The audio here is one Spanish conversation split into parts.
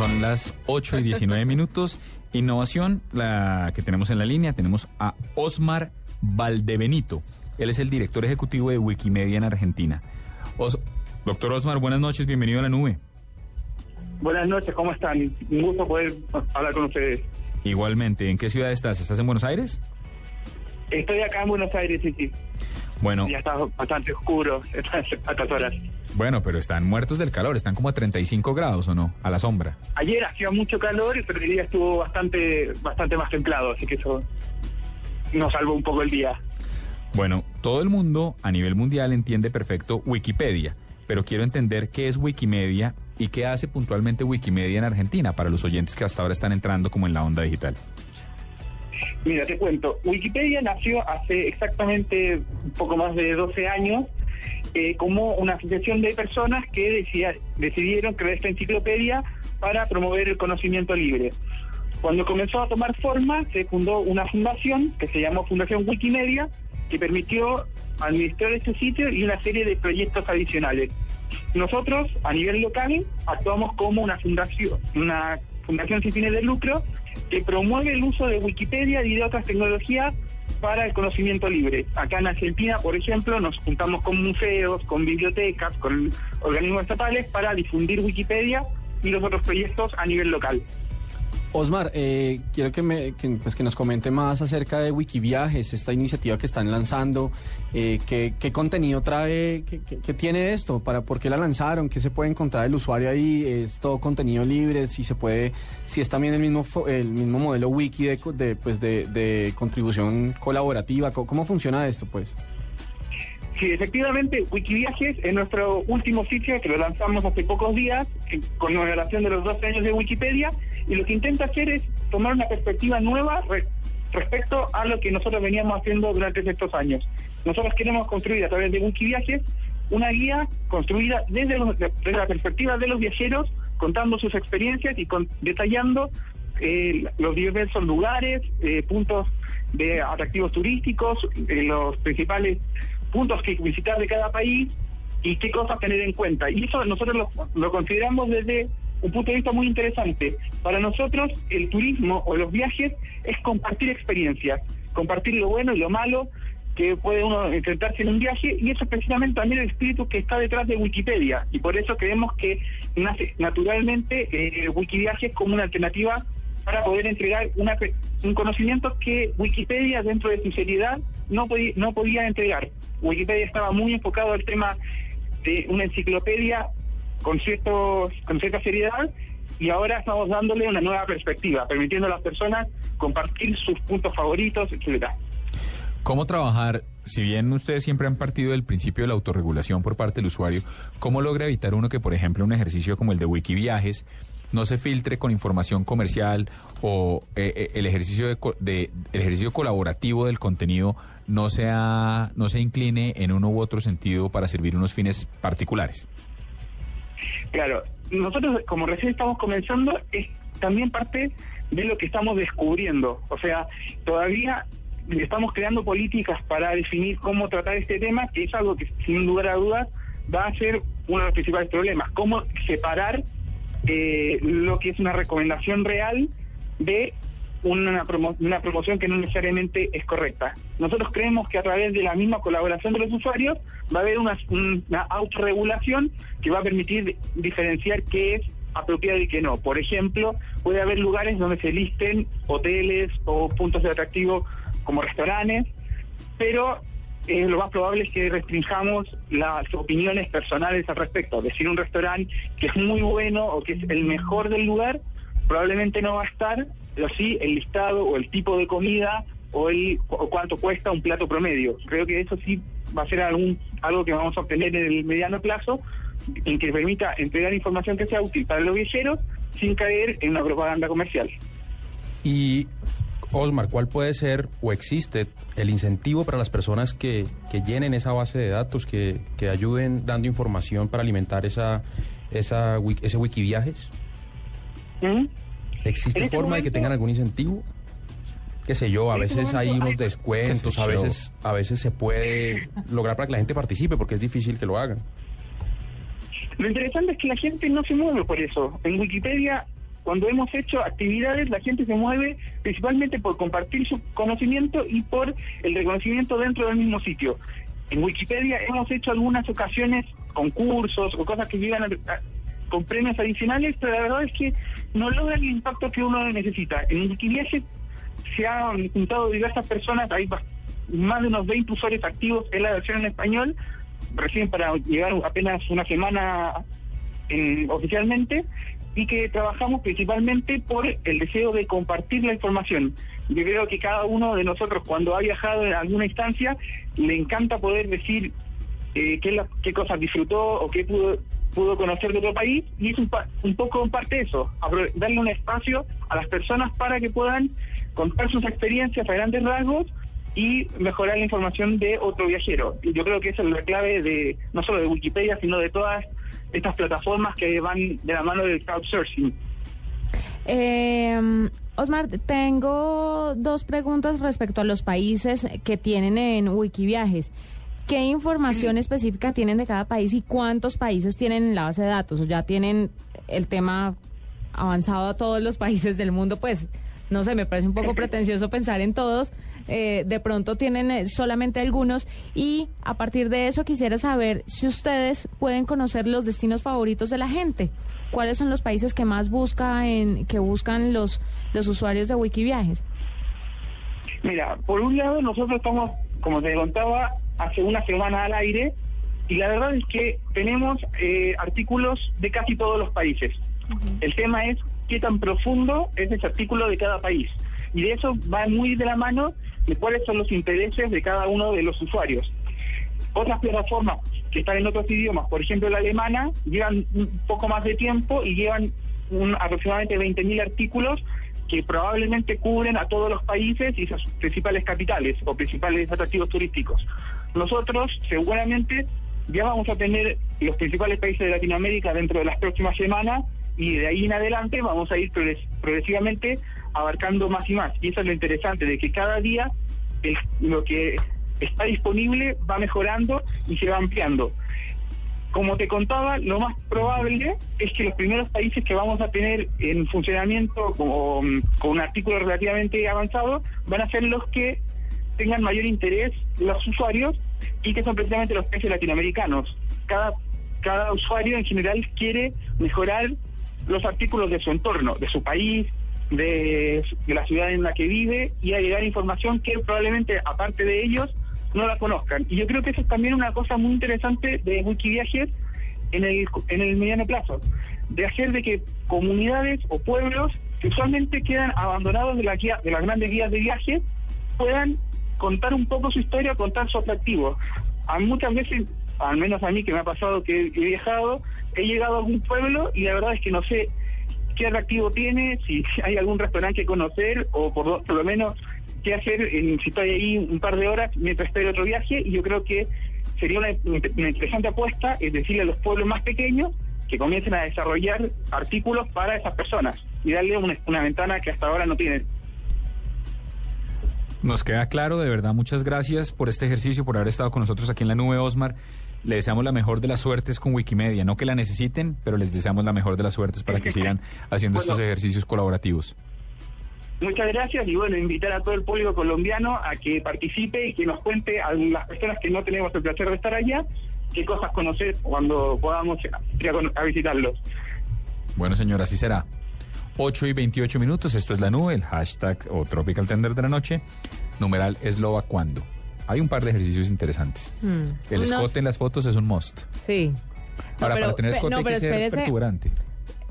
Son las 8 y 19 minutos. Innovación, la que tenemos en la línea, tenemos a Osmar Valdebenito. Él es el director ejecutivo de Wikimedia en Argentina. Os- Doctor Osmar, buenas noches, bienvenido a la nube. Buenas noches, ¿cómo están? Un gusto poder hablar con ustedes. Igualmente, ¿en qué ciudad estás? ¿Estás en Buenos Aires? Estoy acá en Buenos Aires, sí, sí. Bueno, Ya está bastante oscuro a estas horas. bueno, pero están muertos del calor, están como a 35 grados o no, a la sombra. Ayer hacía mucho calor, pero el día estuvo bastante bastante más templado, así que eso nos salvó un poco el día. Bueno, todo el mundo a nivel mundial entiende perfecto Wikipedia, pero quiero entender qué es Wikimedia y qué hace puntualmente Wikimedia en Argentina para los oyentes que hasta ahora están entrando como en la onda digital. Mira, te cuento. Wikipedia nació hace exactamente un poco más de 12 años eh, como una asociación de personas que decía- decidieron crear esta enciclopedia para promover el conocimiento libre. Cuando comenzó a tomar forma, se fundó una fundación que se llamó Fundación Wikimedia, que permitió administrar este sitio y una serie de proyectos adicionales. Nosotros, a nivel local, actuamos como una fundación, una fundación sin fines de lucro que promueve el uso de Wikipedia y de otras tecnologías para el conocimiento libre. Acá en Argentina, por ejemplo, nos juntamos con museos, con bibliotecas, con organismos estatales para difundir Wikipedia y los otros proyectos a nivel local. Osmar, eh, quiero que, me, pues, que nos comente más acerca de Wikiviajes, esta iniciativa que están lanzando, eh, qué, contenido trae, qué, tiene esto, para por qué la lanzaron, qué se puede encontrar el usuario ahí, es todo contenido libre, si se puede, si es también el mismo el mismo modelo wiki de, de, pues, de, de contribución colaborativa, ¿cómo, cómo funciona esto, pues? Sí, efectivamente, Wikiviajes es nuestro último sitio que lo lanzamos hace pocos días, en conmemoración de los 12 años de Wikipedia, y lo que intenta hacer es tomar una perspectiva nueva re- respecto a lo que nosotros veníamos haciendo durante estos años. Nosotros queremos construir a través de Wikiviajes una guía construida desde la perspectiva de los viajeros, contando sus experiencias y con- detallando eh, los diversos lugares, eh, puntos de atractivos turísticos, eh, los principales puntos que visitar de cada país y qué cosas tener en cuenta. Y eso nosotros lo, lo consideramos desde un punto de vista muy interesante. Para nosotros el turismo o los viajes es compartir experiencias, compartir lo bueno y lo malo que puede uno enfrentarse en un viaje y eso es precisamente también el espíritu que está detrás de Wikipedia y por eso creemos que nace naturalmente eh, Wikiviajes como una alternativa para poder entregar una, un conocimiento que Wikipedia dentro de su seriedad no podía, no podía entregar. Wikipedia estaba muy enfocado al tema de una enciclopedia con, ciertos, con cierta seriedad y ahora estamos dándole una nueva perspectiva, permitiendo a las personas compartir sus puntos favoritos, etcétera. ¿Cómo trabajar, si bien ustedes siempre han partido del principio de la autorregulación por parte del usuario, cómo logra evitar uno que, por ejemplo, un ejercicio como el de Wikiviajes no se filtre con información comercial o eh, eh, el ejercicio de, de- el ejercicio colaborativo del contenido no sea no se incline en uno u otro sentido para servir unos fines particulares? Claro, nosotros como recién estamos comenzando es también parte de lo que estamos descubriendo. O sea, todavía estamos creando políticas para definir cómo tratar este tema, que es algo que sin lugar a dudas va a ser uno de los principales problemas. Cómo separar eh, lo que es una recomendación real de una, promo- una promoción que no necesariamente es correcta. Nosotros creemos que a través de la misma colaboración de los usuarios va a haber una, una autorregulación que va a permitir diferenciar qué es apropiado y qué no. Por ejemplo, puede haber lugares donde se listen hoteles o puntos de atractivo como restaurantes, pero eh, lo más probable es que restringamos las opiniones personales al respecto. Decir un restaurante que es muy bueno o que es el mejor del lugar, probablemente no va a estar, pero sí el listado o el tipo de comida o, el, cuánto cuesta un plato promedio. Creo que eso sí va a ser algún, algo que vamos a obtener en el mediano plazo, en que permita entregar información que sea útil para los viajeros sin caer en una propaganda comercial. Y Osmar, ¿cuál puede ser o existe el incentivo para las personas que, que llenen esa base de datos, que, que ayuden dando información para alimentar esa, esa, ese wikiviajes? ¿Mm? ¿Existe este forma de que tengan algún incentivo? Qué sé yo, a este veces hay unos descuentos, a veces, a veces se puede lograr para que la gente participe, porque es difícil que lo hagan. Lo interesante es que la gente no se mueve por eso. En Wikipedia, cuando hemos hecho actividades, la gente se mueve principalmente por compartir su conocimiento y por el reconocimiento dentro del mismo sitio. En Wikipedia hemos hecho algunas ocasiones concursos o cosas que llegan a- con premios adicionales, pero la verdad es que no logran el impacto que uno necesita. En Wikiviaje se han juntado diversas personas, hay más de unos 20 usuarios activos en la versión en español, recién para llegar apenas una semana en- oficialmente, y que trabajamos principalmente por el deseo de compartir la información. Yo creo que cada uno de nosotros cuando ha viajado en alguna instancia le encanta poder decir eh, qué, la- qué cosas disfrutó o qué pudo, pudo conocer de otro país y es un, pa- un poco en parte eso, darle un espacio a las personas para que puedan contar sus experiencias a grandes rasgos y mejorar la información de otro viajero. Yo creo que esa es la clave de no solo de Wikipedia, sino de todas estas plataformas que van de la mano del crowdsourcing. Eh, Osmar, tengo dos preguntas respecto a los países que tienen en Wikiviajes. ¿Qué información específica tienen de cada país y cuántos países tienen en la base de datos? ¿O ya tienen el tema avanzado a todos los países del mundo? Pues, no sé, me parece un poco pretencioso pensar en todos. Eh, de pronto tienen eh, solamente algunos. Y a partir de eso quisiera saber si ustedes pueden conocer los destinos favoritos de la gente. ¿Cuáles son los países que más busca en, que buscan los, los usuarios de Wikiviajes? Mira, por un lado nosotros estamos, como te contaba, hace una semana al aire y la verdad es que tenemos eh, artículos de casi todos los países. El tema es qué tan profundo es ese artículo de cada país. Y de eso va muy de la mano de cuáles son los intereses de cada uno de los usuarios. Otras plataformas que están en otros idiomas, por ejemplo la alemana, llevan un poco más de tiempo y llevan un, aproximadamente 20.000 artículos que probablemente cubren a todos los países y sus principales capitales o principales atractivos turísticos. Nosotros seguramente ya vamos a tener los principales países de Latinoamérica dentro de las próximas semanas y de ahí en adelante vamos a ir progres- progresivamente abarcando más y más. Y eso es lo interesante, de que cada día el- lo que está disponible va mejorando y se va ampliando. Como te contaba, lo más probable es que los primeros países que vamos a tener en funcionamiento como, con un artículo relativamente avanzado van a ser los que tengan mayor interés los usuarios y que son precisamente los países latinoamericanos. Cada, cada usuario en general quiere mejorar los artículos de su entorno, de su país, de, la ciudad en la que vive y a llegar información que probablemente, aparte de ellos, no la conozcan. Y yo creo que eso es también una cosa muy interesante de Wikiviajes en el, en el mediano plazo, de hacer de que comunidades o pueblos que usualmente quedan abandonados de, la guía, de las grandes guías de viaje puedan contar un poco su historia, contar su atractivo. A muchas veces, al menos a mí que me ha pasado que he viajado, he llegado a algún pueblo y la verdad es que no sé qué atractivo tiene, si hay algún restaurante que conocer o por, por lo menos qué hacer en- si estoy ahí un par de horas mientras estoy en otro viaje y yo creo que sería una, una interesante apuesta es decirle a los pueblos más pequeños que comiencen a desarrollar artículos para esas personas y darle una, una ventana que hasta ahora no tienen. Nos queda claro, de verdad, muchas gracias por este ejercicio, por haber estado con nosotros aquí en la nube, Osmar. Le deseamos la mejor de las suertes con Wikimedia. No que la necesiten, pero les deseamos la mejor de las suertes para que sigan haciendo Bueno. estos ejercicios colaborativos. Muchas gracias y bueno, invitar a todo el público colombiano a que participe y que nos cuente a las personas que no tenemos el placer de estar allá, qué cosas conocer cuando podamos ir a, visitarlos. Bueno, señor, así será. 8 y 28 minutos, esto es la nube, el hashtag o Tropical Tender de la noche, numeral Eslova cuando. Hay un par de ejercicios interesantes. Hmm. El escote en las fotos es un must. Sí. No, Ahora, pero- para tener pe- escote no, hay pero que ser perturbante.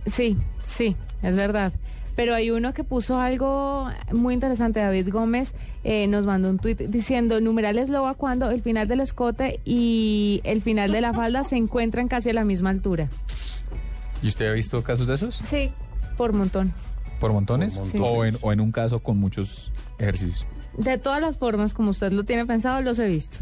Sí, sí, es verdad. Pero hay uno que puso algo muy interesante, David Gómez eh, nos mandó un tuit diciendo, numerales loba cuando el final del escote y el final de la falda se encuentran casi a la misma altura. ¿Y usted ha visto casos de esos? Sí, por montón. ¿Por montones? Por montones. O, en, o en un caso con muchos ejercicios. De todas las formas, como usted lo tiene pensado, los he visto.